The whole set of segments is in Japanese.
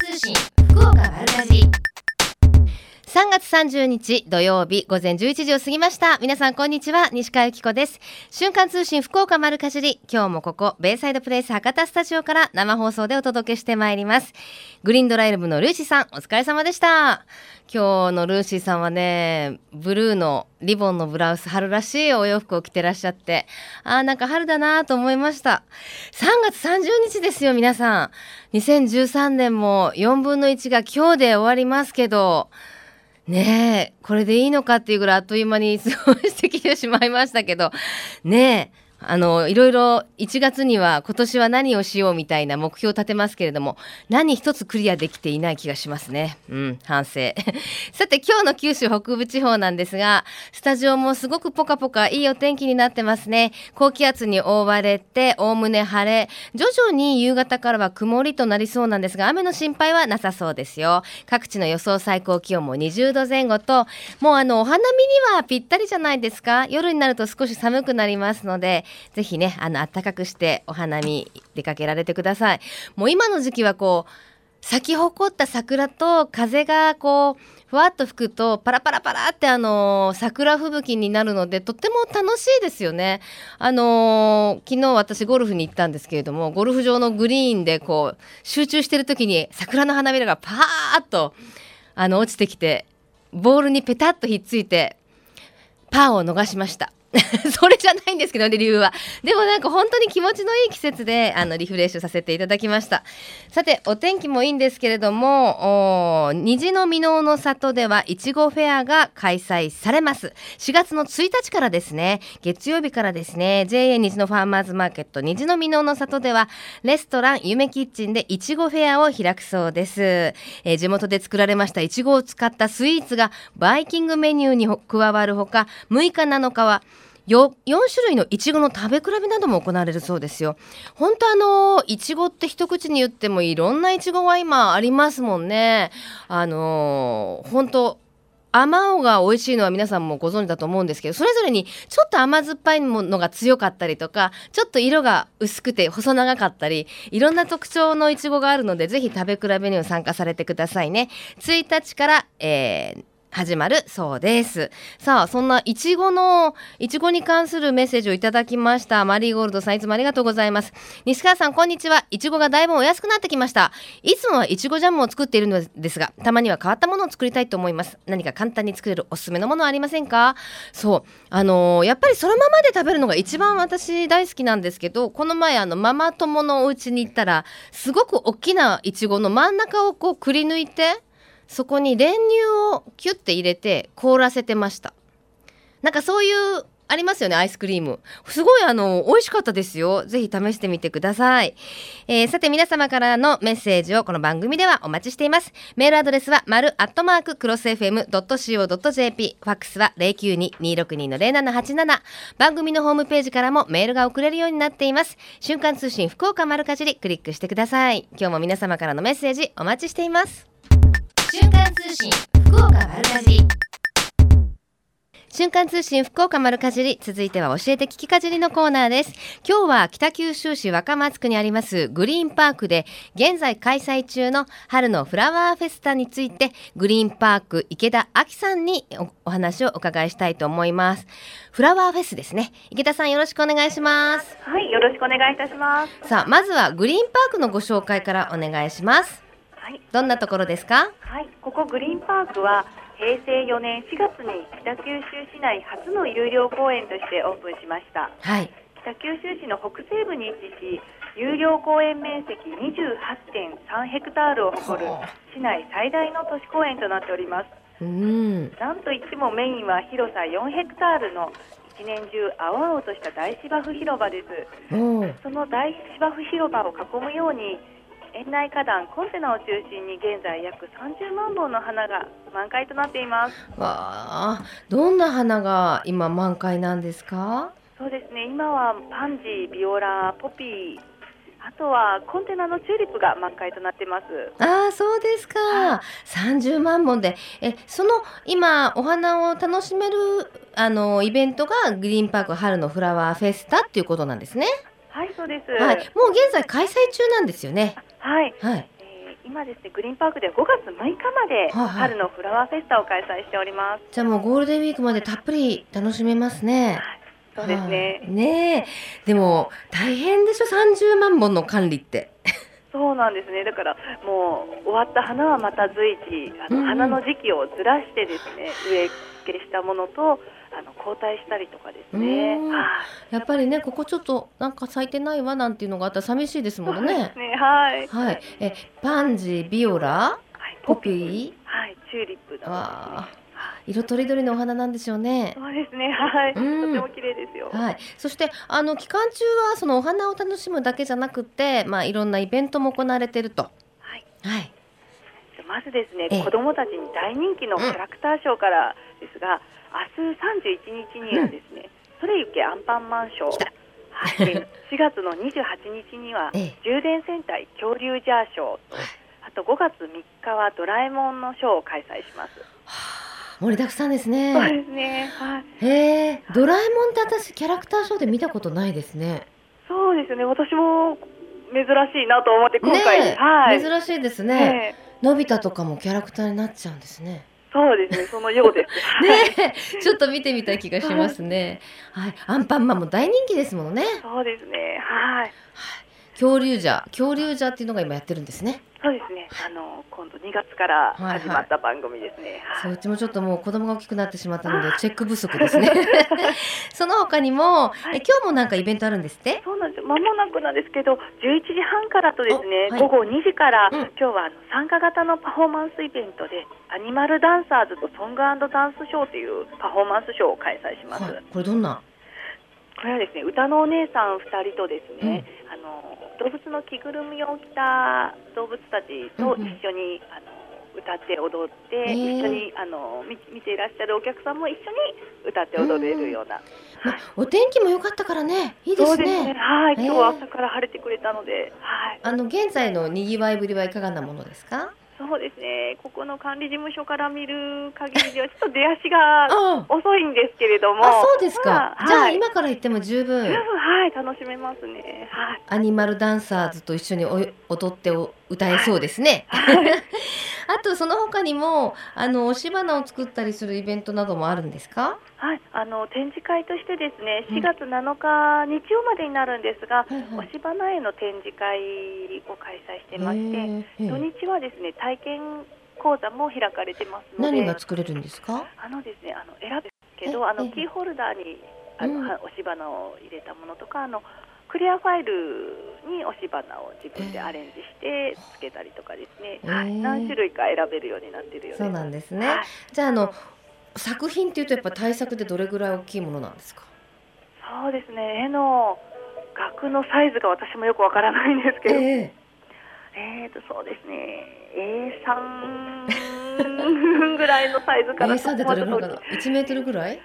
通信福岡丸かじり。3月30日土曜日午前11時を過ぎました。皆さんこんにちは。西川由紀子です。瞬間通信福岡丸かじり今日もここベイサイドプレイス博多スタジオから生放送でお届けしてまいります。グリーンドライブのルーシーさんお疲れ様でした。今日のルーシーさんはねブルーのリボンのブラウス春らしいお洋服を着てらっしゃってあーなんか春だなと思いました。3月30日ですよ皆さん。2013年も4分の1が今日で終わりますけどねえこれでいいのかっていうぐらいあっという間に過ごしてきてしまいましたけどねえあのいろいろ1月には今年は何をしようみたいな目標を立てますけれども何一つクリアできていない気がしますね。うん反省。さて今日の九州北部地方なんですがスタジオもすごくポカポカいいお天気になってますね。高気圧に覆われておおむね晴れ徐々に夕方からは曇りとなりそうなんですが雨の心配はなさそうですよ。各地の予想最高気温も20度前後ともうあのお花見にはぴったりじゃないですか。夜になると少し寒くなりますのでぜひねあの暖かくしてお花見出かけられてくださいもう今の時期はこう咲き誇った桜と風がこうふわっと吹くとパラパラパラってあの桜吹雪になるのでとっても楽しいですよね。あのー昨日私ゴルフに行ったんですけれどもゴルフ場のグリーンでこう集中してる時に桜の花びらがパーッとあの落ちてきてボールにペタッとひっついてパーを逃しました。それじゃないんですけどね理由は。でもなんか本当に気持ちのいい季節であのリフレッシュさせていただきました。さてお天気もいいんですけれども虹の箕面の里ではいちごフェアが開催されます。4月の1日からですね月曜日からですね JA 虹のファーマーズマーケット虹の箕面の里ではレストラン夢キッチンでいちごフェアを開くそうです、えー地元で作られましたいちごを使ったスイーツがバイキングメニューに加わるほか6日7日はよ4種類のいちごの食べ比べなども行われるそうですよ。本当あのいちごって一口に言ってもいろんないちごが今ありますもんね。あの本当甘青が美味しいのは皆さんもご存知だと思うんですけどそれぞれにちょっと甘酸っぱいものが強かったりとかちょっと色が薄くて細長かったりいろんな特徴のいちごがあるのでぜひ食べ比べにも参加されてくださいね1日から、えー始まるそうです。さあそんないちごのいちごに関するメッセージをいただきました。マリーゴールドさんいつもありがとうございます。西川さんこんにちは。いちごがだいぶお安くなってきました。いつもはいちごジャムを作っているのですがたまには変わったものを作りたいと思います。何か簡単に作れるおすすめのものはありませんか？そう。あのーやっぱりそのままで食べるのが一番私大好きなんですけどこの前あのママ友のお家に行ったらすごく大きないちごの真ん中をこうくり抜いてそこに練乳をキュッて入れて凍らせてました。なんかそういうありますよねアイスクリーム。すごいあの美味しかったですよ。ぜひ試してみてください、えーさて皆様からのメッセージをこの番組ではお待ちしています。メールアドレスは丸アットマーククロス FM.co.jp ファックスは092-262の0787番組のホームページからもメールが送れるようになっています。瞬間通信福岡丸かじりクリックしてください。今日も皆様からのメッセージお待ちしています。瞬間通信福岡丸かじり。瞬間通信福岡丸かじり。続いては教えて聞きかじりのコーナーです。今日は北九州市若松区にありますグリーンパークで現在開催中の春のフラワーフェスタについてグリーンパーク池田亜紀さんにおお話をお伺いしたいと思います。フラワーフェスですね。池田さんよろしくお願いします。はい、よろしくお願いいたします。さあまずはグリーンパークのご紹介からお願いします。はい、どんなところですか？はい、ここグリーンパークは平成4年4月に北九州市内初の有料公園としてオープンしました。はい。北九州市の北西部に位置し、有料公園面積28.3ヘクタールを誇るほ市内最大の都市公園となっております。うん。なんといってもメインは広さ4ヘクタールの一年中青々とした大芝生広場です。その大芝生広場を囲むように園内花壇コンテナを中心に現在約30万本の花が満開となっています。わあどんな花が今満開なんですか？そうですね。今はパンジービオラポピーあとはコンテナのチューリップが満開となっています。ああそうですか。30万本で。えその今お花を楽しめるあのイベントがグリーンパーク春のフラワーフェスタっていうことなんですね？はいそうです。はい。もう現在開催中なんですよねはい、はいえー今今ですねグリーンパークでは5月6日まではいはい春のフラワーフェスタを開催しております。じゃあもうゴールデンウィークまでたっぷり楽しめますね。はい、そうですね。はいねえ。でも大変でしょ？30万本の管理って。そうなんですね。だからもう終わった花はまた随時あの、花の時期をずらしてですね植え付けしたものとあの交代したりとかですね。やっぱりねここちょっとなんか咲いてないわなんていうのがあったら寂しいですものね。ねはい。はい。えパンジー、ビオラ、はいポピー、はい、チューリップなどですね。色とりどりのお花なんでしょうね。そうですね。はい。とうんても綺麗ですよ。はい、そしてあの期間中はそのお花を楽しむだけじゃなくて、まあ、いろんなイベントも行われていると。はい。はい、まずですねええ、子どもたちに大人気のキャラクターショーからですが、明日31日にはですね、それゆけアンパンマンショー、はい、で4月の28日にはええ充電戦隊恐竜ジャーショーと、あと5月3日はドラえもんのショーを開催します。盛りだくさんですそうね。ですね。はい。へえ、ドラえもんって私キャラクターショーで見たことないですね。そうですね。私も珍しいなと思って今回、ねえはい。珍しいですね。ねえのび太とかもキャラクターになっちゃうんですね。そうですね。そのようです。ねえ、ちょっと見てみたい気がしますね。はい、アンパンマンも大人気ですものね。そうですね。はい。恐竜じゃ、恐竜じゃっていうのが今やってるんですね。そうですね。あの今度2月からはいはい始まった番組ですね。はいそううちもちょっともう子供が大きくなってしまったのでチェック不足ですね。その他にも、え今日もなんかイベントあるんですって？そうなんですよ。間もなくなんですけど、11時半からとですね、おはい午後2時から、うん今日はあの参加型のパフォーマンスイベントで、アニマルダンサーズとソングダンスショーというパフォーマンスショーを開催します。はい、これどんな？これはですね、歌のお姉さん2人とですね、あの動物の着ぐるみを着た動物たちとうんうん一緒に、あの歌って踊って、へー一緒にあの見見ていらっしゃるお客さんも一緒に歌って踊れるような。まお天気も良かったからね、いいですね。ね。はい、へー今日は朝から晴れてくれたので、はい。あの現在の賑わいぶりはいかがなものですか？そうですね。ここの管理事務所から見る限りではちょっと出足があ 遅いんですけれども。あ、そうですか。まあじゃあはい今から行っても十分十分はい楽しめますね。はい。アニマルダンサーズと一緒にお踊ってお歌えそうですね。あとその他にもあの押し花を作ったりするイベントなどもあるんですか？はい、あの展示会としてですね、うん。4月7日日曜までになるんですが、はいはい。押し花への展示会を開催してまして、土ー日はですね体験講座も開かれてますので、何が作れるんですか？あのですねあの選ぶけえど、あえのキーホルダーにあの、うん。は押し花を入れたものとか、あのクリアファイルに押し花を自分でアレンジしてつけたりとかですね、はいえー何種類か選べるようになっているよう。そうなんですね。はいじゃああの作品っていうとやっぱ大作でどれぐらい大きいものなんですか？そうですね、絵の額のサイズが私もよくわからないんですけど、ええーとそうですね、A3 ぐらいのサイズえかな A3 でどれぐらいかな？1メートルぐらい？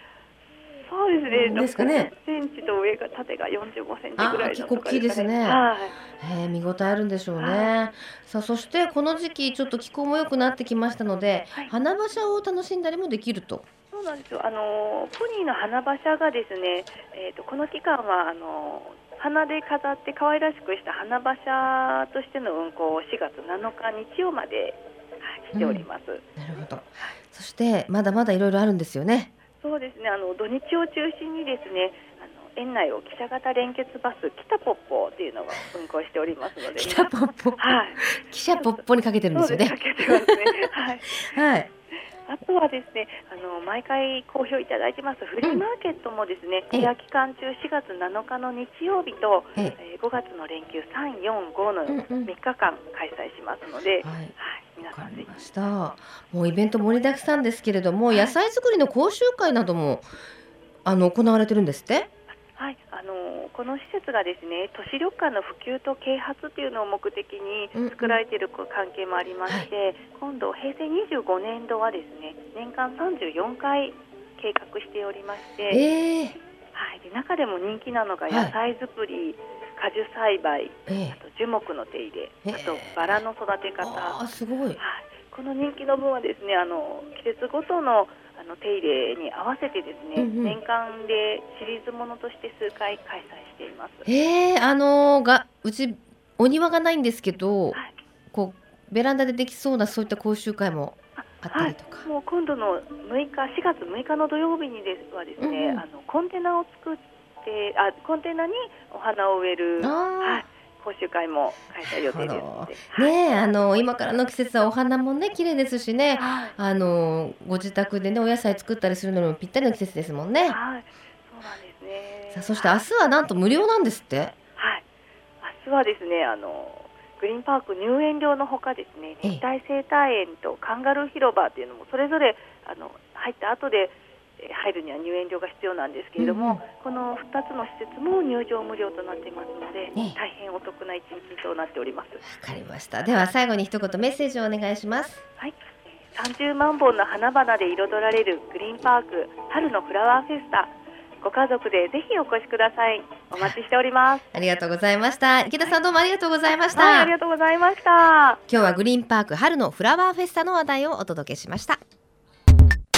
そうですね、ですかね60センチと上が縦が45センチぐらいのあー結構大きいですねはい。えー、見応えあるんでしょうねは。さあそしてこの時期ちょっと気候も良くなってきましたので、はい花馬車を楽しんだりもできると。そうなんですよ。あのポニーの花馬車がですね、えーとこの期間はあの花で飾って可愛らしくした花馬車としての運行を4月7日日曜まで、はい、しております。なるほど。そしてまだまだいろいろあるんですよね。そうですね。あの土日を中心にですね、あの園内を汽車型連結バス北ポッポっていうのが運行しておりますので、北ポッポ、はい。汽車ポッポにかけてるんですよねそう。です。かけてますね。はい。はい。あとはですね、あの毎回好評いただいてます。フリーマーケットもですね、ええ。エア期間中4月7日の日曜日と、ええ。ー5月の連休3、4、5のうんうん。3日間開催しますので、はい。はい、皆わさんぜひ。かりました。もうイベント盛りだくさんですけれども、野菜作りの講習会などもあの行われてるんですって？この施設がですね都市緑化の普及と啓発っていうのを目的に作られている関係もありまして、今度平成25年度はですね年間34回計画しておりまして、ええ。はい、で中でも人気なのがはい。野菜作り、果樹栽培ええ。あと樹木の手入れえあとバラの育て方、すごい。はい、この人気の分はですねあの季節ごとのあの手入れに合わせてですね、うんうん。年間でシリーズものとして数回開催しています。ええあのがうちお庭がないんですけど、はい。こうベランダでできそうなそういった講習会もあったりとか、もう今度の6日4月6日の土曜日にですはですね、うんうん。あのコンテナを作ってあコンテナにお花を植える、はい、講習会も開催予定ですねえあの今からの季節はお花もね綺麗ですしね。はい。あのご自宅でねお野菜作ったりするのにもぴったりの季節ですもんね。はい、そうなんですね。さあそして明日はなんと無料なんですって？はい、明日はですね、あのグリーンパーク入園料のほかですね、ええ。熱帯生態園とカンガルー広場っていうのもそれぞれあの入った後でえー入るには入園料が必要なんですけれども、この2つの施設も入場無料となっていますので、ええ大変お得な一日となっております。わかりました。では最後に一言メッセージをお願いします。はい、30万本の花々で彩られるグリーンパーク春のフラワーフェスタ。ご家族でぜひお越しください。お待ちしております。ありがとうございました。池田さんどうもありがとうございました。はい、ありがとうございました。今日はグリーンパーク春のフラワーフェスタの話題をお届けしました。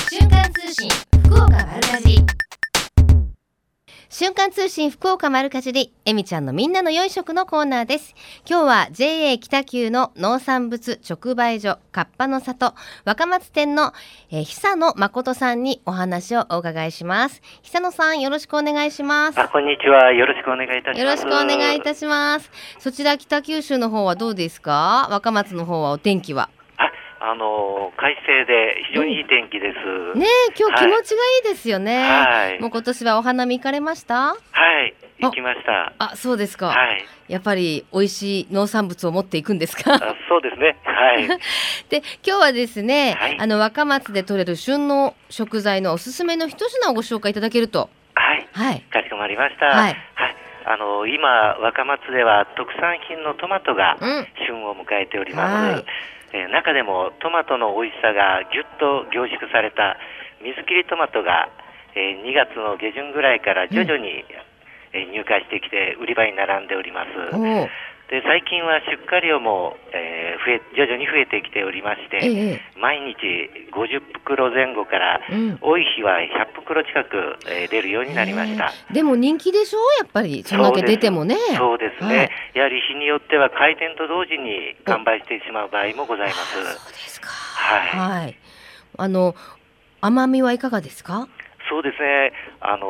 瞬間通信福岡丸かじり。瞬間通信福岡丸かじりえみちゃんのみんなの良い食のコーナーです。今日は JA 北九の農産物直売所カッパの里若松店の、えー、久野誠さんにお話をお伺いします。久野さんよろしくお願いします。あ、こんにちは。よろしくお願いいたします。よろしくお願いいたします。そちら北九州の方はどうですか？若松の方はお天気は？あ、あのー快晴で非常にいい天気です。ねえ今日気持ちがいいですよね、はい。もう今年はお花見行かれました？はい、行きました。あそうですか、はい、やっぱり美味しい農産物を持っていくんですか？あそうですね。はい、で今日はですね、はい。あの若松で採れる旬の食材のおすすめの一品をご紹介いただけると。はい、はい。かしこまりました。はい。あのー今若松では特産品のトマトがうん。旬を迎えております。はいえー中でもトマトの美味しさがぎゅっと凝縮された水切りトマトが、えー2月の下旬ぐらいから徐々に、えー入荷してきて売り場に並んでおります。で最近は出荷量も、えー増え徐々に増えてきておりまして、ええ。毎日50袋前後から、うん。多い日は100袋近く、えー出るようになりました。え。ーでも人気でしょやっぱりそんだけ出てもね。そうですね、はい。やはり日によっては開店と同時に完売してしまう場合もございまあそうす。ですか。はい。はい。あの甘みはいかがですか？そうですね、あの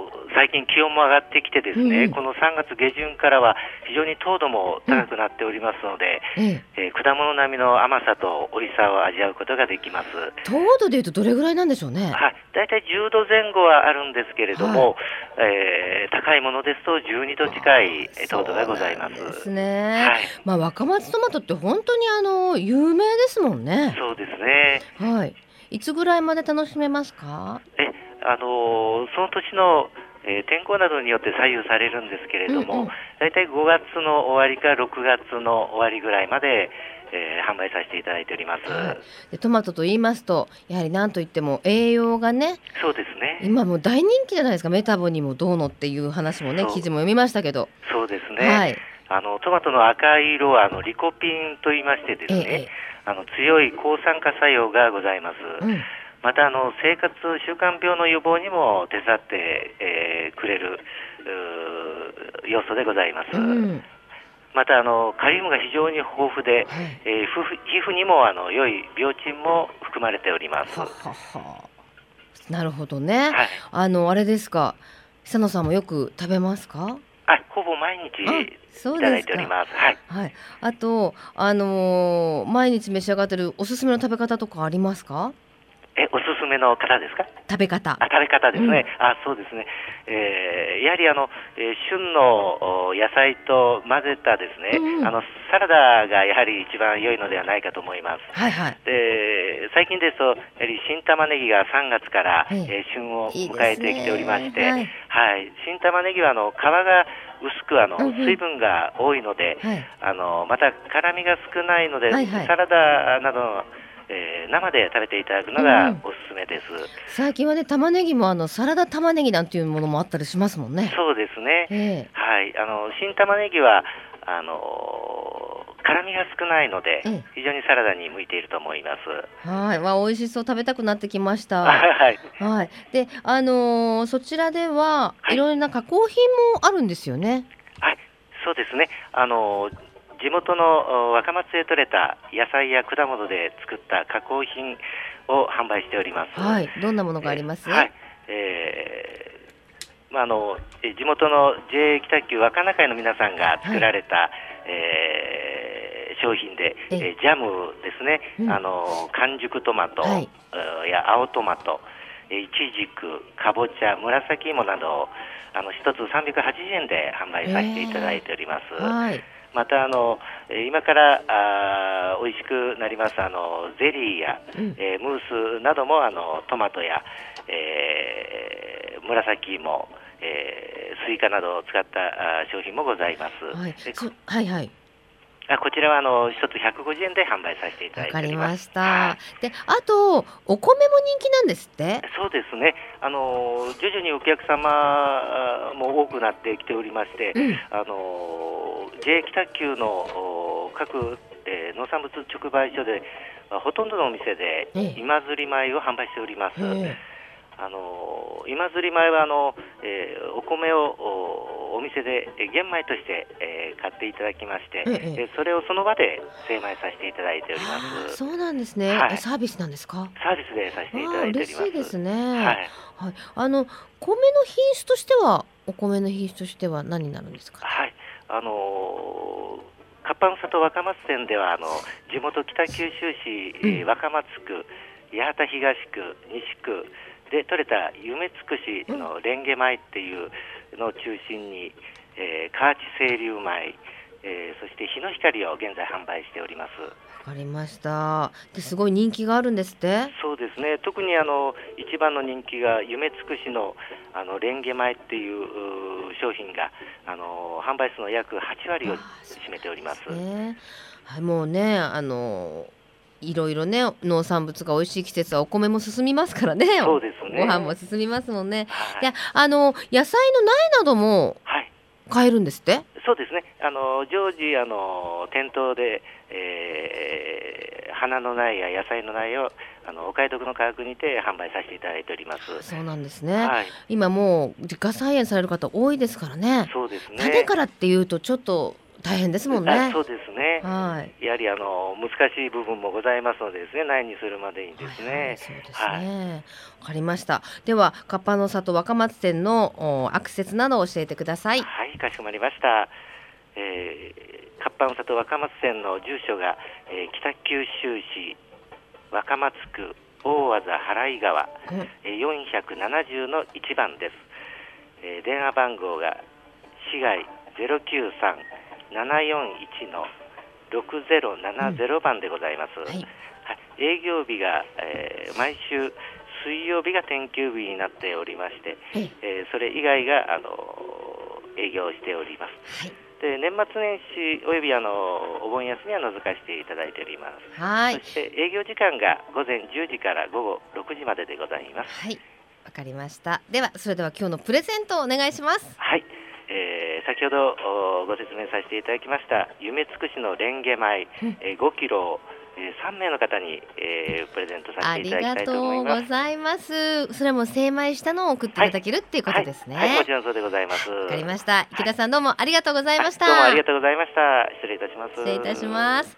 ー最近気温も上がってきてですね、うん。うんこの3月下旬からは非常に糖度も高くなっておりますので、ええ。えー果物並みの甘さと美味しさを味わうことができます。糖度でいうとどれぐらいなんでしょうね？はい、大体10度前後はあるんですけれども、えー高いものですと12度近いえー糖度がございます。ですね、はい、まあ若松トマトって本当にあの有名ですもんね。そうですね。はい。いつぐらいまで楽しめますか？え、あのーその年の、えー天候などによって左右されるんですけれども、うんうん大体5月の終わりか6月の終わりぐらいまで、えー販売させていただいております。はいでトマトと言いますとやはり何といっても栄養がねそうですね。今もう大人気じゃないですかメタボにもどうのっていう話もね記事も読みましたけど、そうですね。はいあのトマトの赤い色はあのリコピンと言いましてですね、ええあの強い抗酸化作用がございます。うんまたあの生活習慣病の予防にも手伝って、えーくれる要素でございます。うんまたあのカリウムが非常に豊富で、はいえー皮膚にもあの良い病菌も含まれております。はははなるほどね、はい。あのあれですか久野さんもよく食べますか？あ、ほぼ毎日あいただいております。はい。はいあとあのー毎日召し上がってるおすすめの食べ方とかありますか？え、おすすめの方ですか？食べ方。あ、食べ方ですね。うん。あ、そうですね。えーやはりあの、えー旬のお野菜と混ぜたですね、うんうん。あのサラダがやはり一番良いのではないかと思います。はいはい。で最近ですと、やはり新玉ねぎが3月から、ええ。えー旬を迎えてきておりまして、ね。はい、新玉ねぎはあの皮が薄くあの、水分が多いので、はい。あのまた辛みが少ないので、はいはい。サラダなどの、えー生で食べていただくのうんがうん。おすすめです。最近はね玉ねぎもあのサラダ玉ねぎなんていうものもあったりしますもんね。そうですね。えはい、あの新玉ねぎはあの辛みが少ないので、ええ。非常にサラダに向いていると思います。えはい。わ美味しそう。食べたくなってきました。はい、はい。であのーそちらでははい。いろいろな加工品もあるんですよね。はい、そうですね。あの地元の若松で採れた野菜や果物で作った加工品を販売しております。はい、どんなものがあります？はい、えー、まああの地元の JA 北九若中の皆さんが作られた、はい、えー、商品で、えー、ジャムですね、うん、あの完熟トマト、はい、や青トマト、いちじく、かぼちゃ、紫芋などあの一つ380円で販売させていただいております。えーはいまたあの今からあ美味しくなりますあのゼリーや、うん、えー、ムースなどもあのトマトや、えー、紫芋、えー、スイカなどを使ったあ商品もございます。はい、はいはい。あこちらはあの一つ150円で販売させていただいております。ました。で、あとお米も人気なんですって？そうですね。あの徐々にお客様も多くなってきておりまして、うん、あの JA 北九の各、えー、農産物直売所でほとんどのお店で今釣り米を販売しております。あの今釣り米はあの、えー、お米をお店で玄米として、えー、買っていただきまして、ええ、それをその場で精米させていただいております。そうなんですね、はい、サービスなんですか？サービスでさせていただいて嬉しいですね。はい、はい、あの米の品質としてはお米の品質としては何になるんですか？はい。あのー、活版里若松線ではあの地元北九州市、うん、若松区八幡東区西区で取れた夢つくしのレンゲ米っていうのを中心に、えー、河内清流米、えー、そして日の光を現在販売しております。わかりました。ですごい人気があるんですって？そうですね。特にあの一番の人気が夢つくしのあのレンゲ米っていう商品があの販売数の約8割を占めております。ね、はい、もうねあのいろいろね農産物が美味しい季節はお米も進みますからね。そうですね。ご飯も進みますもんね、はい、であの野菜の苗なども買えるんですって、はい、そうですね。あの常時あの店頭で、えー、花の苗や野菜の苗をあのお買い得の価格にて販売させていただいております。そうなんですね、はい、今もう自家菜園される方多いですからね。そうですね。種からっていうとちょっと大変ですもんね。そうですね。はい。やはりあの難しい部分もございますのでですね、苗にするまでにですね。はいはい、そうですね。わ、かりました。ではカッパの里若松店のアクセスなどを教えてください。はい、かしこまりました。えー、カッパの里若松店の住所が、えー、北九州市若松区大和田原井川、うん、えー、470の1番です。えー、電話番号が市外093 741の6070番でございます。うんはい、営業日が、えー、毎週水曜日が天休日になっておりまして、はい、えー、それ以外があの営業しております。はいで年末年始およびあのお盆休みは除かしていただいております。はい。そして営業時間が午前10時から午後6時まででございます。はい。わかりました。ではそれでは今日のプレゼントをお願いします。はい。えー、先ほどご説明させていただきました夢つくしのレンゲ米、えー、5キロえー、3名の方に、えー、プレゼントさせていただきたいと思います。ありがとうございます。それも精米したのを送っていただける、はい、っていうことですね。はい、はい、もちろんそうでございます。わかりました。池田さんどうもありがとうございました。どうもありがとうございました。失礼いたします。失礼いたします。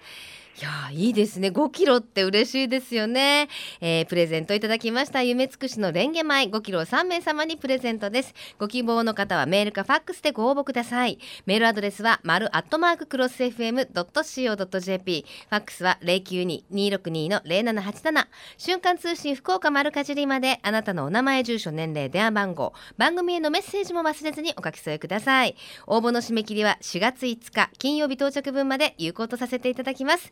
いやいいですね。5キロって嬉しいですよね、えー、プレゼントいただきました。夢つくしのレンゲ米。5キロを3名様にプレゼントです。ご希望の方はメールかファックスでご応募ください。メールアドレスは丸アットマーククロス FM.co.jp ファックスは092-262-0787瞬間通信福岡丸かじりまで。あなたのお名前住所年齢電話番号。番組へのメッセージも忘れずにお書き添えください。応募の締め切りは4月5日金曜日到着分まで有効とさせていただきます。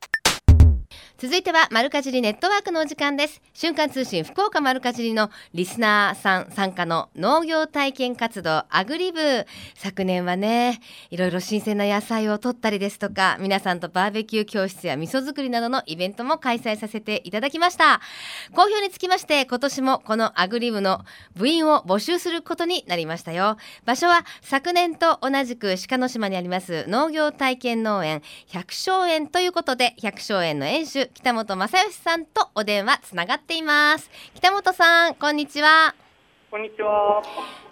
続いては丸かじりネットワークのお時間です。瞬間通信福岡丸かじりのリスナーさん参加の農業体験活動アグリブ昨年はねいろいろ新鮮な野菜を取ったりですとか皆さんとバーベキュー教室や味噌作りなどのイベントも開催させていただきました。好評につきまして今年もこのアグリブの部員を募集することになりましたよ。場所は昨年と同じく鹿の島にあります農業体験農園百姓園ということで百姓園の園主北本正義さんとお電話つながっています。北本さんこんにちは。こんにちは。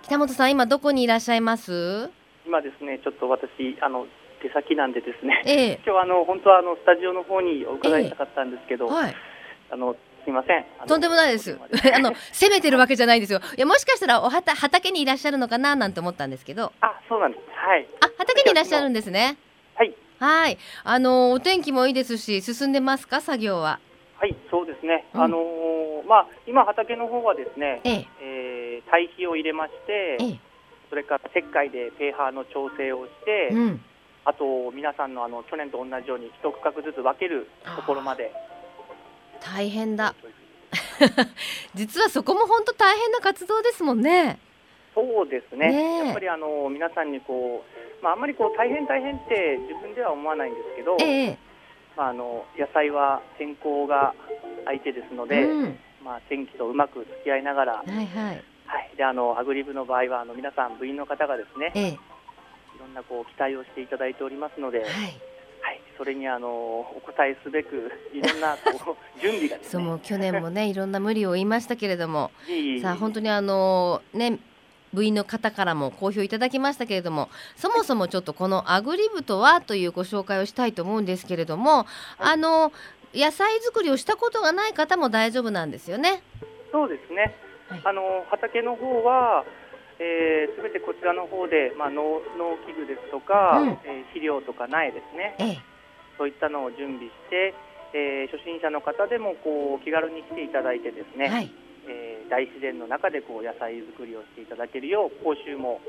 北本さん今どこにいらっしゃいます？今ですね、ちょっと私、あの、出先なんでですね、ええ。今日はあの、本当はあの、スタジオの方にお伺いしたかったんですけど、はい。あの、すいません。とんでもないです。あの責めてるわけじゃないですよ。いやもしかしたらおはた畑にいらっしゃるのかななんて思ったんですけど。あ、そうなんです。はい。あ畑にいらっしゃるんですねはい。はいあのお天気もいいですし進んでますか？作業は。はい、そうですね。うん。あのーまあ、今畑の方はですね、ええ。えー、堆肥を入れまして、ええ。それから石灰でペーハーの調整をして、うん。あと皆さんのあの去年と同じように一区画ずつ分けるところまで。大変だ。実はそこも本当大変な活動ですもんねそうですね。ねえやっぱりあの皆さんにこう、まああんまりこう大変大変って自分では思わないんですけど、ええまああの野菜は天候が相手ですので、うんまあ天気とうまく付き合いながら、はいはいはい。であのアグリブの場合はあの皆さん部員の方がですね、ええいろんなこう期待をしていただいておりますので、はい。はいそれにあのお答えすべくいろんなこう 準備がね。そう去年もねいろんな無理を言いましたけれどもさあ本当にあのね部員の方からも好評いただきましたけれどもそもそもちょっとこのアグリ部とはというご紹介をしたいと思うんですけれどもあの野菜作りをしたことがない方も大丈夫なんですよね？そうですね。はい。あの畑の方は、えー、全てこちらの方で、まあ、農農機具ですとか、うん。えー肥料とか苗ですね、ええ。そういったのを準備して、えー初心者の方でもこう気軽に来ていただいてですね、はいえー大自然の中でこう野菜作りをしていただけるよう講習も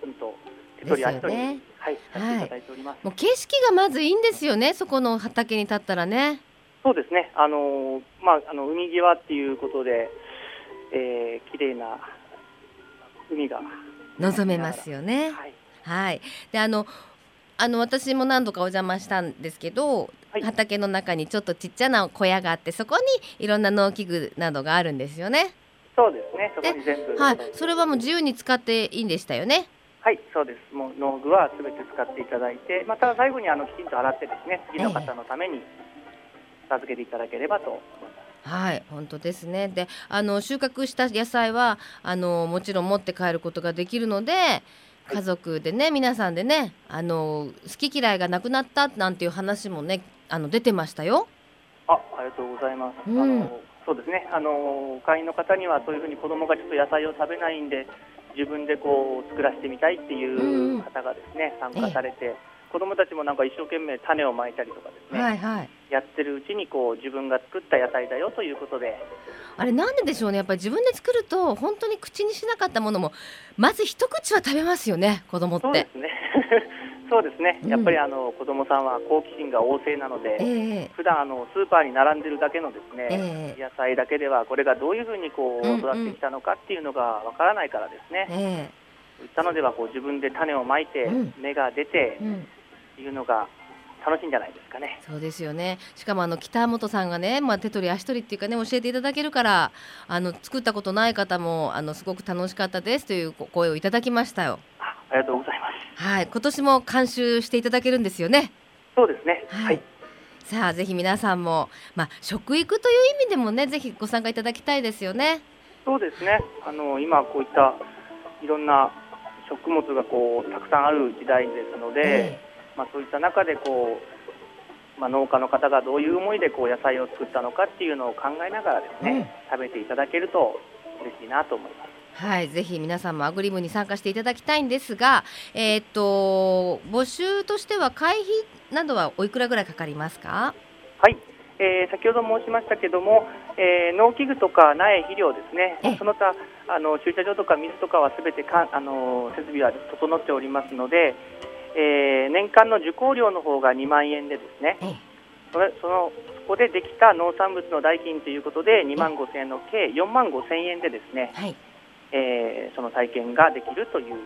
きちんと手取り足取り、ね。はい、させていただいております。もう景色がまずいいんですよねそこの畑に立ったらね。そうですね。あのーまああの海際っていうことで、えー、綺麗な海が、望めますよね。はい、はい。であのあの私も何度かお邪魔したんですけど、はい畑の中にちょっとちっちゃな小屋があってそこにいろんな農機具などがあるんですよね。そうですね。そこに全部、はい。それはもう自由に使っていいんでしたよね。はい、そうです。もう農具はすべて使っていただいて、また最後にあのきちんと洗ってですね、次の方のために授けていただければと思います。はい、本当ですね。で、あの収穫した野菜はあのもちろん持って帰ることができるので、家族でね皆さんでねあの好き嫌いがなくなったなんていう話もねあの出てましたよ。あ、ありがとうございます。うんあのそうですね。あの会員の方にはそういうふうに子供がちょっと野菜を食べないんで、自分でこう作らせてみたいっていう方がですね、参加されて、子供たちもなんか一生懸命種をまいたりとかですね、はいはい。やってるうちにこう自分が作った野菜だよということで、あれなんででしょうね。やっぱり自分で作ると本当に口にしなかったものもまず一口は食べますよね。子供って。そうですね。そうですね。うんやっぱりあの子供さんは好奇心が旺盛なので、ええ普段あのスーパーに並んでるだけのですね、ええ野菜だけではこれがどういうふうにこううんうん育ってきたのかっていうのがわからないからですね。えそういったのではこう自分で種をまいてうん芽が出てえうん。っていうのが楽しいんじゃないですかね。そうですよね。しかもあの北本さんがね、まあ手取り足取りっていうかね教えていただけるから、あの作ったことない方もあのすごく楽しかったですというご声をいただきましたよ。あありがとうございます。はい、今年も監修していただけるんですよね。そうですね。はい。はい。さあぜひ皆さんもまあ食育という意味でもねぜひご参加いただきたいですよね。そうですね。あの今こういったいろんな食物がこうたくさんある時代ですので。えまあ、そういった中でこう、まあ、農家の方がどういう思いでこう野菜を作ったのかっていうのを考えながらですね、うん食べていただけると嬉しいなと思います。えはい、ぜひ皆さんもアグリブに参加していただきたいんですが、えーっと募集としては会費などはおいくらぐらいかかりますか？はい、えー先ほど申しましたけども、えー農機具とか苗肥料ですね。ええ、その他あの駐車場とか水とかはすべてかあの設備は整っておりますので、えー年間の受講料の方が2万円でですね、ええ。それそのこでできた農産物の代金ということで2万5千円の計4万5千円でですね、はいえーその体験ができるという。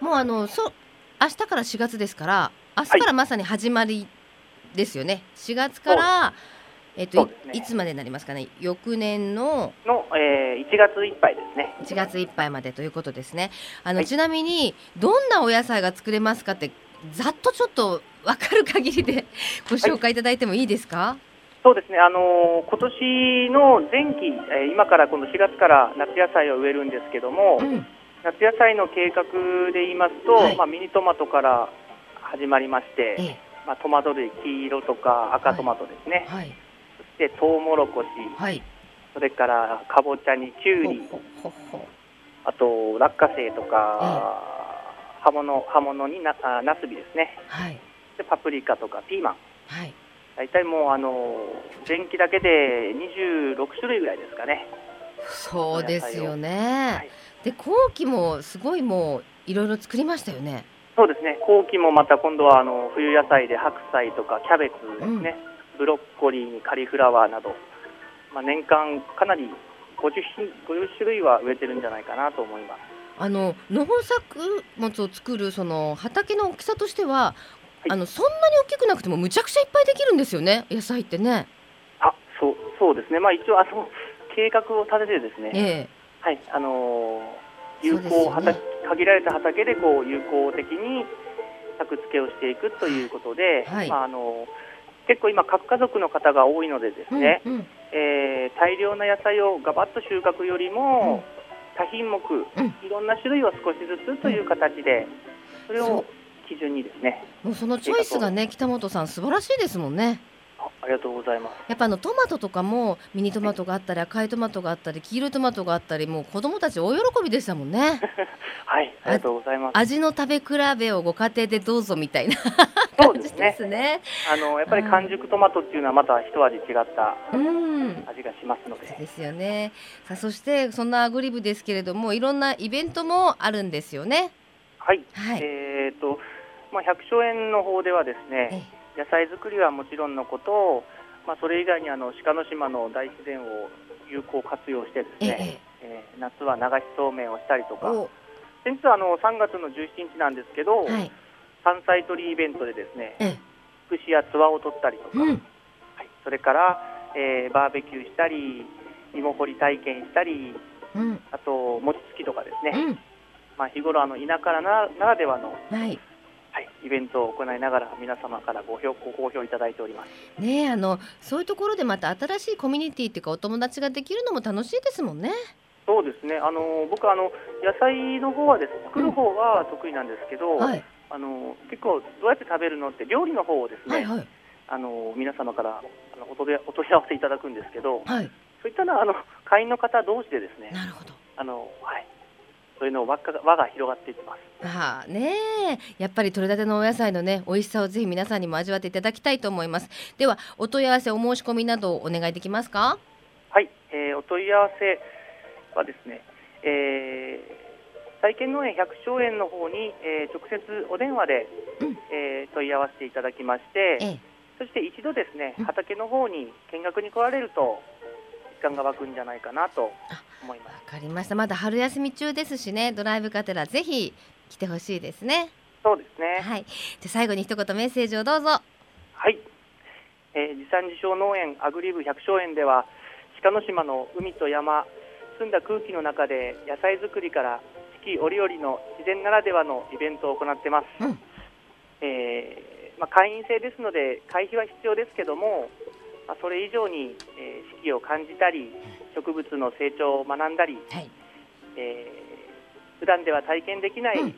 もうあのそう明日から4月ですから明日からまさに始まりですよね、4月からえっとね。いつまでになりますかね。翌年のの、えー1月いっぱいですね。1月いっぱいまでということですね。あの、はい。ちなみにどんなお野菜が作れますかってざっとちょっと分かる限りでご紹介いただいてもいいですか、そうですね、あのー今年の前期、えー今からこの4月から夏野菜を植えるんですけども、うん。夏野菜の計画で言いますと、はい。まあ、ミニトマトから始まりまして、えまあ、トマト類、黄色とか赤トマトですね、えはい。そしてトウモロコシ、はい。それからかぼちゃにきゅうり、あと落花生とか、葉物葉物になあナスビですね、はい。でパプリカとかピーマン、はい大体もうあの前期だけで26種類ぐらいですかね。そうですよはねい、で後期もすごいもういろいろ作りましたよね。そうですね。後期もまた今度はあの冬野菜で白菜とかキャベツですね、ブロッコリーにカリフラワーなど、まあ、年間かなり 50, 品50種類は植えてるんじゃないかなと思います。あの農作物を作るその畑の大きさとしては、いあのそんなに大きくなくてもむちゃくちゃいっぱいできるんですよね。野菜ってね。あそうそうですね、まあ、一応あの計画を立ててですね、ええ。はいあのー有効、畑限られた畑でこう有効的に作付けをしていくということで、はい。まああの結構今、核家族の方が多いのでですね、うんうん。えー大量な野菜をガバッと収穫よりも、多品目、うん。いろんな種類を少しずつという形で、それを基準にですねもうそのチョイスがね北本さん素晴らしいですもんね。あありがとうございます。やっぱあのトマトとかもミニトマトがあったり赤いトマトがあったり黄色いトマトがあったりもう子供たち大喜びでしたもんね。はい、ありがとうございます。味の食べ比べをご家庭でどうぞみたいな そうですね。すね。あのやっぱり完熟トマトっていうのはまた一味違ったうん。味がしますので。そうですよね。さあそしてそんなアグリブですけれどもいろんなイベントもあるんですよね。はい。はい。えっ、とまあ百姓園の方ではですえね、野菜作りはもちろんのこと、まあそれ以外にあの鹿の島の大自然を有効活用してですええね、えー夏は流しそうめんをしたりとか、お先日はあの3月の17日なんですけど、はい。山菜採りイベントでですね、ええ串やつわを取ったりとか、うん。はい、それから、えーバーベキューしたり、芋掘り体験したり、うん。あと餅つきとかですね、うん。まあ日頃あの田舎ならではのはい。はい、イベントを行いながら皆様からご評ご好評いただいております。ねえあのそういうところでまた新しいコミュニティっていうかお友達ができるのも楽しいですもんね。そうですね。あの僕あの野菜の方はです作る方は得意なんですけど、はい。あの結構どうやって食べるのって料理の方をですね、はいはいあの皆様からあのお問いお問い合わせいただくんですけど、はい。そういったのはあの会員の方同士でですね、なるほど。あのはい、そういうの輪が輪が広がっていってます。ああねえやっぱり取れたてのお野菜のね美味しさをぜひ皆さんにも味わっていただきたいと思います。ではお問い合わせお申し込みなどお願いできますか？はい、えーお問い合わせはですね、えー体験農園百姓園の方に、えー直接お電話で、うんえー問い合わせていただきまして、ええそして一度ですねうん畑の方に見学に来られると時間が湧くんじゃないかなと思います。わかりました。まだ春休み中ですしねドライブがてらぜひ来てほしいですね。そうですね。はい。じゃあ最後に一言メッセージをどうぞ。はい、えー地産地消農園アグリブ百姓園では鹿の島の海と山澄んだ空気の中で野菜作りから四季折々の自然ならではのイベントを行ってます、うんえーまあ、会員制ですので会費は必要ですけども、まあ、それ以上に、えー四季を感じたり植物の成長を学んだり、はい。えー普段では体験できないうん。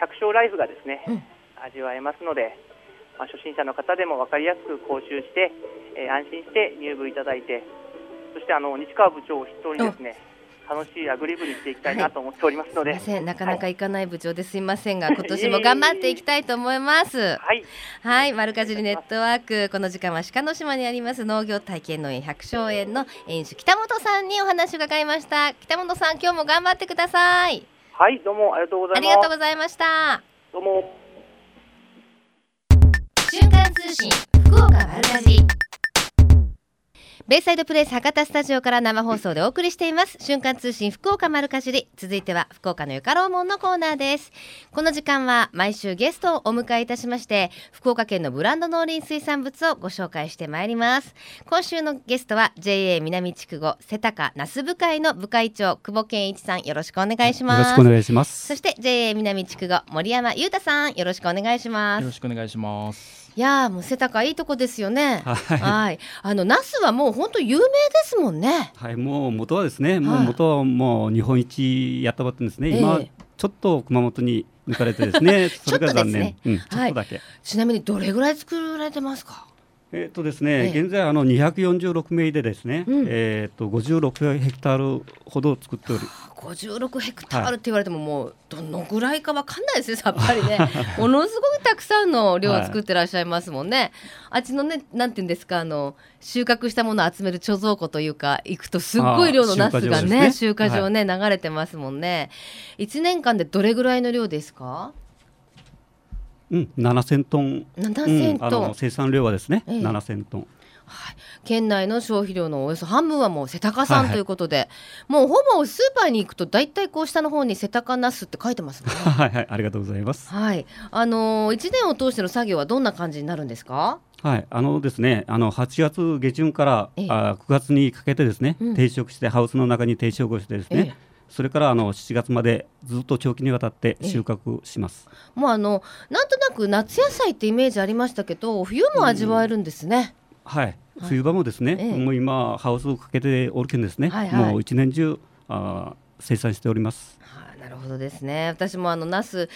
百姓ライフがですね、うん。味わえますので、まあ、初心者の方でも分かりやすく講習して、えー安心して入部いただいてそしてあの西川部長を筆頭にですね楽しいアグリ部にしていきたいなと思っておりますので、すいなかなか行かない部長ですいませんが今年も頑張っていきたいと思います。はい、はい、丸かじりネットワークこの時間は鹿の島にあります農業体験農園百姓園の園主北本さんにお話を伺いました。北本さん今日も頑張ってください。はい、どうもありがとうござあいます。りがとうございました。どうも。瞬間通信福岡丸かじりベイサイドプレイス博多スタジオから生放送でお送りしています。瞬間通信福岡丸かじり。続いては福岡のよかろうもんのコーナーです。この時間は毎週ゲストをお迎えいたしまして福岡県のブランド農林水産物をご紹介してまいります。今週のゲストは JA 南筑後瀬高那須部会の部会長久保健一さん。よろしくお願いします。よろしくお願いします。そして JA 南筑後森山裕太さん。よろしくお願いします。よろしくお願いしますいやーもう瀬高いいとこですよね。はい。はい、あの那須はもう本当有名ですもんね。はい、もう元はですね、もう元はもう日本一やったばってんですね、ええ。今ちょっと熊本に抜かれてですね、それが残念、ちょっとですね。うん、ちょっとだけ。ちなみにどれぐらい作られてますか？えっとですね、ええ。現在あの246名でですね、うん。えっと56ヘクタールほど作っており、56ヘクタールって言われてももうどのぐらいかわかんないですね さっぱりね。ものすごくたくさんの量を作ってらっしゃいますもんね、あっちのねなんていうんですかあの収穫したものを集める貯蔵庫というか行くとすっごい量のナスがね集集荷場荷場ね流れてますもんね。一年間でどれぐらいの量ですか？うん、7000トン、7000うんあトンの生産量はですね、ええ。7000トン。はい、県内の消費量のおよそ半分はもう瀬高産はいはい。ということで、もうほぼスーパーに行くと大体こう下の方に瀬高ナスって書いてますね。はいはい、ありがとうございます。はい、あのー、1年を通しての作業はどんな感じになるんですか？はい、あのですね、あの8月下旬から、ええ。あ9月にかけてですね、うん。定食してハウスの中に定食をしてですね、ええそれからあの7月までずっと長期にわたって収穫します。もうあのなんとなく夏野菜ってイメージありましたけど冬も味わえるんですね。はい、はい。冬場もですね、ええ。もう今ハウスをかけておるけんですね、はいはい。もう一年中あー生産しております。はあなるほどですね。私もあのナス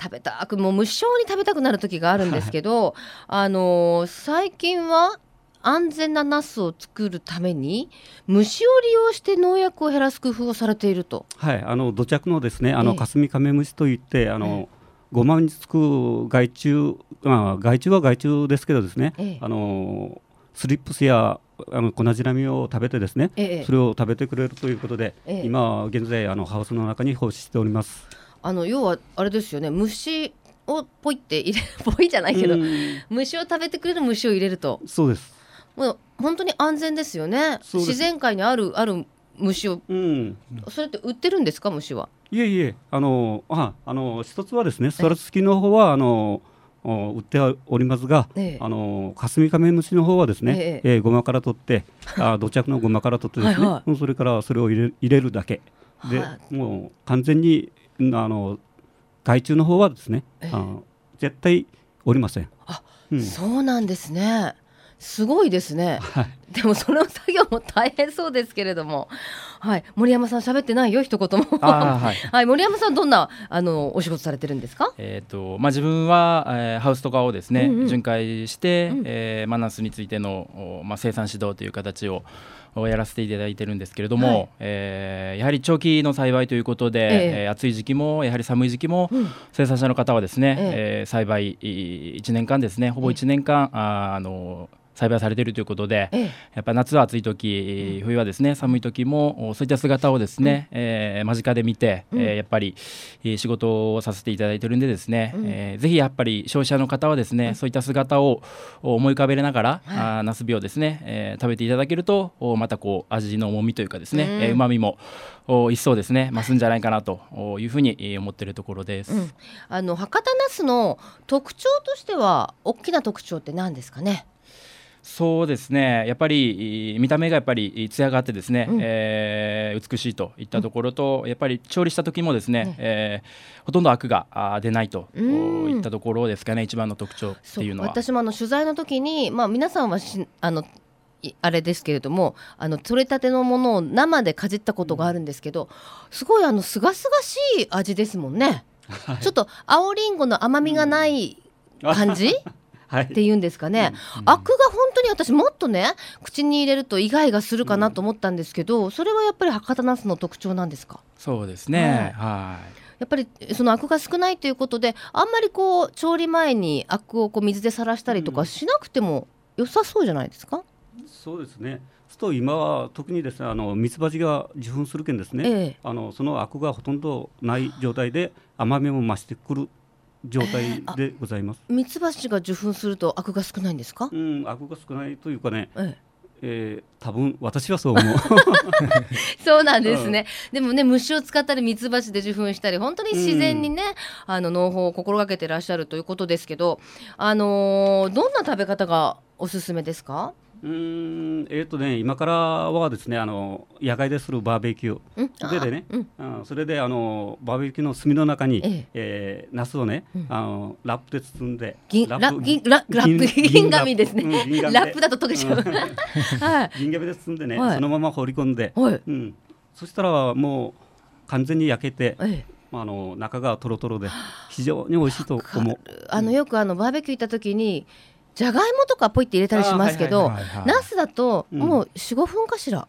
食べたくもう無性に食べたくなる時があるんですけど、あのー最近は安全なナスを作るために虫を利用して農薬を減らす工夫をされていると。はい、あの土着のですね、あええ。の霞カメムシといってあの、ごまにつく害虫、まあ害虫は害虫ですけどですね、ええ。あのスリップスやあの粉じらみを食べてですね、ええ。それを食べてくれるということで、ええ。今現在あのハウスの中に放置しております。あの要はあれですよね虫をポイって入れ ポイじゃないけど、うん。虫を食べてくれる虫を入れると。そうです。もう本当に安全ですよね。自然界にあるある虫を。うん、それって売ってるんですか虫は？いえいえ、あの、あ、あの、一つはですね、ストラツキの方は、あの。お売っておりますが、ええ。あの霞カメムシの方はですね、ええ。ーごまから取って、あ土着のごまから取ってですね、はいそれからそれを入れ入れるだけ。で、はもう完全にうんあの害虫の方はですね、ええ。あの絶対おりません。あうん。そうなんですねすごいですね。はい。でもその作業も大変そうですけれども。はい。森山さん喋ってないよ一言も。はい。はい。森山さんどんなあのお仕事されてるんですか？えーとまあ、自分は、えーハウスとかをですね、うんうん。巡回して、うん。えーマナスについての、おまあ、生産指導という形をおやらせていただいてるんですけれども、はい。えーやはり長期の栽培ということで、ええ。えー暑い時期もやはり寒い時期も、うん。生産者の方はですね、ええ。ー栽培1年間ですねほぼ1年間、あーあの栽培されているということで、ええ。やっぱ夏は暑い時、冬はですね寒い時もおそういった姿をですね、えー間近で見て、うん。えーやっぱり、えー仕事をさせていただいてるんでですね、うん。えーぜひやっぱり消費者の方はですね、そういった姿をお思い浮かべながら、はい。あーナスビをですね、えー食べていただけるとおまたこう味の重みというかですね、うん。えー旨味もお一層ですね増すんじゃないかなとおいうふうにえー思っているところです。うん、あの博多ナスの特徴としては大きな特徴って何ですかね？そうですね。やっぱりい見た目がやっぱり艶があってですね、うん。えー美しいといったところと、やっぱり調理した時もですね、ね。えーほとんどアクが出ないとうん。いったところですかね一番の特徴っていうのは。私もあの取材の時に、まあ、皆さんはしあのいあれですけれどもあの取れたてのものを生でかじったことがあるんですけど、すごいあのすがすがしい味ですもんね。ちょっと青りんごの甘みがない感じ、は いっていうんですかね、アクが本当に私もっとね口に入れるとイガイガするかなと思ったんですけど、それはやっぱり博多ナスの特徴なんですか？そうですね、はい。やっぱりそのアクが少ないということであんまりこう調理前にアクをこう水でさらしたりとかしなくても良さそうじゃないですか、そうですね。すると今は特にですね、あのミツバチが受粉するけんですね。ええ。あのそのアクがほとんどない状態で甘みも増してくる状態でございます。ミツバチが受粉するとアクが少ないんですか、うん、アクが少ないというかね、え。えー、多分私はそう思う。そうなんですね、うん、でもね虫を使ったりミツバチで受粉したり本当に自然にね、うん、あの農法を心がけてらっしゃるということですけどあのー、どんな食べ方がおすすめですか？うんえーとね、今からはですねあの野外でするバーベキューででね、うん、それであのバーベキューの炭の中に、ええ。えー、ナスをね、うん、あのラップで包んで 銀ラップ銀ララップ銀紙ですね、うん、ラップだと溶けちゃう、はい、銀紙で包んでね、はい、そのまま放り込んで、はい、うん、そしたらもう完全に焼けて、ええ。あの中がとろとろで非常に美味しいと思う。あのよくあのバーベキュー行った時にじゃがいもとかポイって入れたりしますけどナスだともう45分かしら、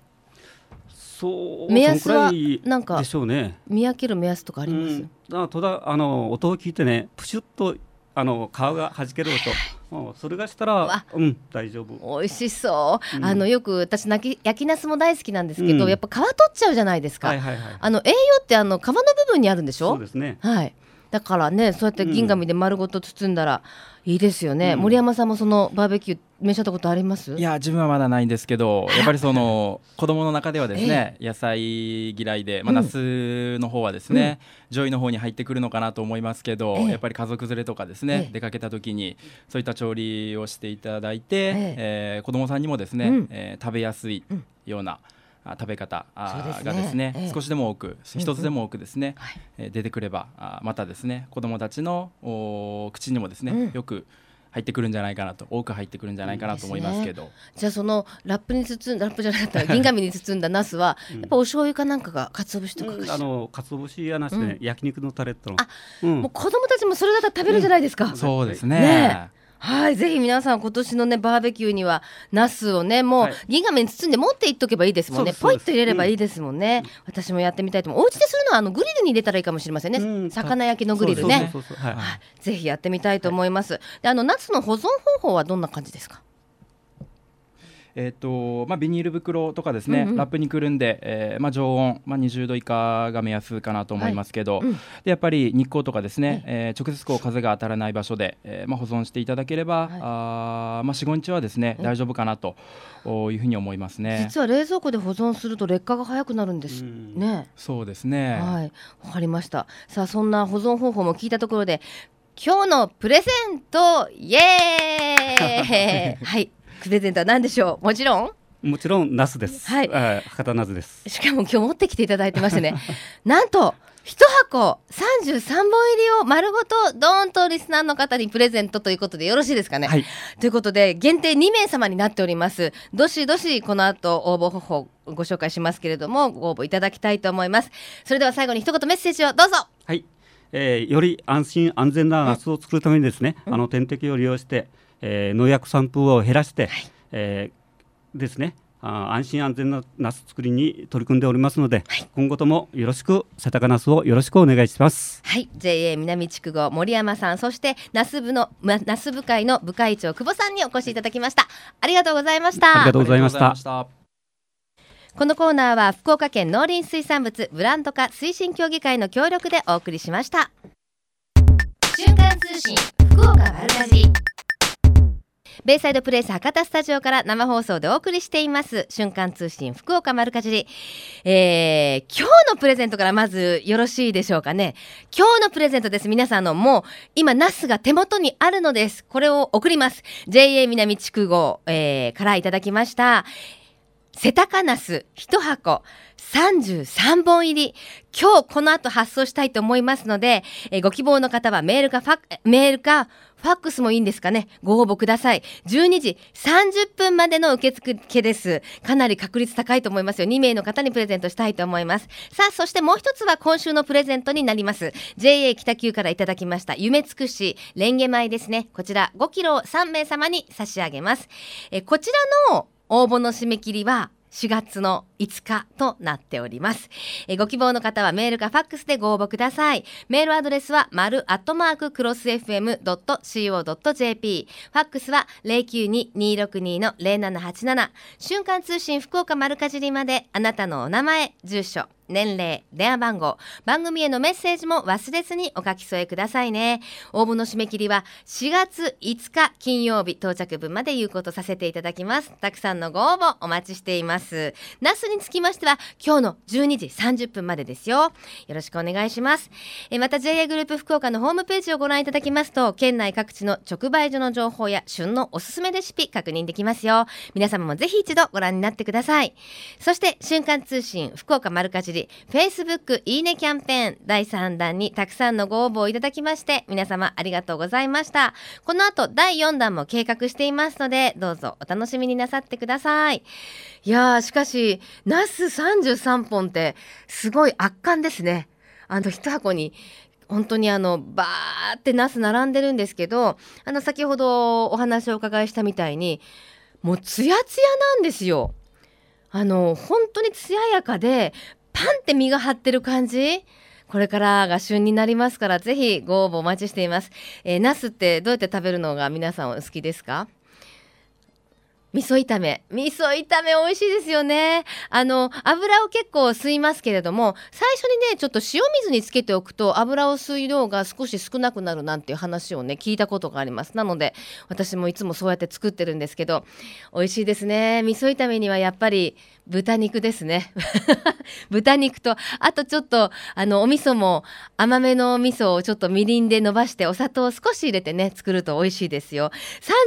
そう目安はなんかでしょうね。見分ける目安とかあります、うん、だとだあの音を聞いてねプシュッとあの皮が弾ける音。それがしたらうん大丈夫。美味しそう、うん、あのよく私焼き焼きナスも大好きなんですけど、うん、やっぱ皮取っちゃうじゃないですか、あの栄養ってあの皮の部分にあるんでしょ？そうですね。はい。だからねそうやって銀紙で丸ごと包んだら、いいですよね、うん、森山さんもそのバーベキュー召し上がったことあります？いや自分はまだないんですけどやっぱりその子供の中ではですね、えー、野菜嫌いで、まあ、ナスの方はですね、うん、上位の方に入ってくるのかなと思いますけど、えー、やっぱり家族連れとかですね、えー、出かけた時にそういった調理をしていただいて、えーえー、子供さんにもですね、うん、えー、食べやすいような、食べ方がですね、ね、少しでも多く一つでも多くですね、うんうん、出てくればまたですね子どもたちの口にもですね、うん、よく入ってくるんじゃないかなと多く入ってくるんじゃないかなと思いますけど、ね、じゃあそのラップに包んだラップじゃなかった 銀紙に包んだナスは、やっぱお醤油かなんかが鰹節とか、うん、あの鰹節やなしで、ね、焼肉のタレとあ、もう子供たちもそれだったら食べるじゃないですか、そうですね。ねはい、ぜひ皆さん今年のねバーベキューにはナスをねもう銀紙に包んで持っていっとけばいいですもんね、ポイッと入れればいいですもんね、うん、私もやってみたいと思う。お家でするのはあのグリルに入れたらいいかもしれませんね、うん、魚焼きのグリルね。ぜひやってみたいと思います、はい、であのナスの保存方法はどんな感じですかえーとまあ、ビニール袋とかですね、うんうん、ラップにくるんで、えーまあ、常温、まあ、20度以下が目安かなと思いますけど、はい。うん、でやっぱり日光とかですね、えー、直接こう風が当たらない場所で、えーまあ、保存していただければ、はい、あまあ、45日はですね大丈夫かなというふうに思いますね。実は冷蔵庫で保存すると劣化が早くなるんですね。そうですね。はい。わかりました。さあそんな保存方法も聞いたところで今日のプレゼントイエーイ。はいプレゼントは何でしょう？もちろんもちろんナスです。はい、博多ナスです。しかも今日持ってきていただいてましてね、なんと一箱三十三本入りを丸ごとドーンとリスナーの方にプレゼントということでよろしいですかね？はい、ということで限定2名様になっております。どしどしこの後応募方法ご紹介しますけれどもご応募いただきたいと思います。それでは最後に一言メッセージをどうぞ。はい。えー、より安心安全なナスを作るためにですね、うん、あの点滴を利用して。えー、農薬散布を減らして、はい、えー、ですねあ安心安全なナス作りに取り組んでおりますので、はい、今後ともよろしく世田谷ナスをよろしくお願いします。はい。JA 南地区号森山さんそしてナス部のナス部会の部会長久保さんにお越しいただきました。ありがとうございました。ありがとうございました。このコーナーは福岡県農林水産物ブランド化推進協議会の協力でお送りしました。瞬間通信福岡丸かじベイサイドプレイス博多スタジオから生放送でお送りしています。瞬間通信福岡丸かじり、えー、今日のプレゼントからまずよろしいでしょうかね。今日のプレゼントです。皆さんのもう今ナスが手元にあるのです。これを送ります。JA 南地区号、えー、からいただきました。セタカナス1箱33本入り。今日この後発送したいと思いますので、えー、ご希望の方はメールかファメールかファックスもいいんですかね。ご応募ください。12時30分までの受付です。かなり確率高いと思いますよ。2名の方にプレゼントしたいと思います。さあそしてもう一つは今週のプレゼントになります。JA 北九からいただきました夢つくしレンゲ米ですね。こちら5キロ3名様に差し上げます。えこちらの応募の締め切りは4月の5日となっております。えご希望の方はメールかファックスでご応募ください。メールアドレスは丸アットマーククロス FM.co.jp ファックスは092-262の0787瞬間通信福岡丸かじりまで。あなたのお名前住所年齢電話番号番組へのメッセージも忘れずにお書き添えくださいね。応募の締め切りは4月5日金曜日到着分まで有効とさせていただきます。たくさんのご応募お待ちしています。ナスにつきましては今日の12時30分までですよ。よろしくお願いします。えまた JA グループ福岡のホームページをご覧いただきますと県内各地の直売所の情報や旬のおすすめレシピ確認できますよ。皆様もぜひ一度ご覧になってください。そして瞬間通信福岡丸かじり Facebook いいねキャンペーン第3弾にたくさんのご応募をいただきまして皆様ありがとうございました。この後第4弾も計画していますのでどうぞお楽しみになさってください。いやーしかしナス33本ってすごい圧巻ですね。あの一箱に本当にあのバーってナス並んでるんですけどあの先ほどお話をお伺いしたみたいにもうツヤツヤなんですよ。あの本当に艶やかでパンって身が張ってる感じ？これからが旬になりますからぜひご応募お待ちしています。えー、ナスってどうやって食べるのが皆さんお好きですか？味噌炒め。味噌炒め美味しいですよね。あの油を結構吸いますけれども最初にねちょっと塩水につけておくと油を吸い量が少し少なくなるなんていう話をね聞いたことがあります。なので私もいつもそうやって作ってるんですけど美味しいですね。味噌炒めにはやっぱり豚肉ですね。豚肉とあとちょっとあのお味噌も甘めのお味噌をちょっとみりんで伸ばしてお砂糖を少し入れてね作ると美味しいですよ。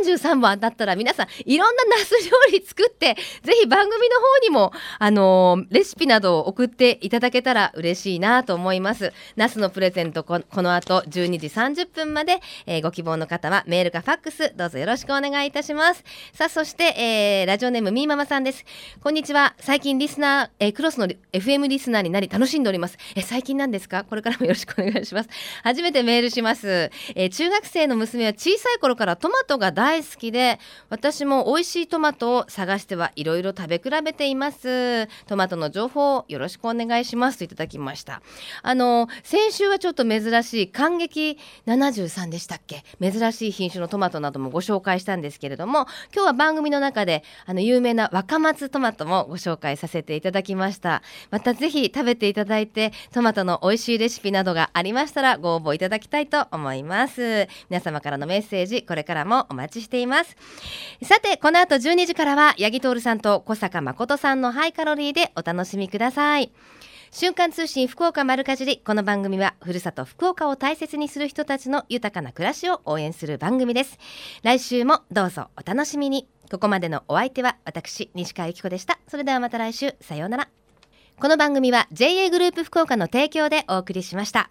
33本当たったら皆さんいろんなナス料理作ってぜひ番組の方にもあのレシピなどを送っていただけたら嬉しいなと思います。ナスのプレゼントこの後12時30分まで、えー、ご希望の方はメールかファックスどうぞよろしくお願いいたします。さあそして、えー、ラジオネームみーママさんです。こんにちは。最近リスナー、えー、クロスの FM リスナーになり楽しんでおります。え最近なんですか？これからも よろしくお願いします。初めてメールします、えー、中学生の娘は小さい頃からトマトが大好きで私も美味しいトマトを探してはいろいろ食べ比べています。トマトの情報をよろしくお願いします。といただきました。あの先週はちょっと珍しい感激73でしたっけ？珍しい品種のトマトなどもご紹介したんですけれども今日は番組の中であの有名な若松トマトもご紹介させていただきました。またぜひ食べていただいてトマトの美味しいレシピなどがありましたらご応募いただきたいと思います。皆様からのメッセージこれからもお待ちしています。さてこの後12時からは八木徹さんと小坂誠さんのハイカロリーでお楽しみください。瞬間通信福岡丸かじり。この番組はふるさと福岡を大切にする人たちの豊かな暮らしを応援する番組です。来週もどうぞお楽しみに。ここまでのお相手は私西川由紀子でした。それではまた来週。さようなら。この番組は JA グループ福岡の提供でお送りしました。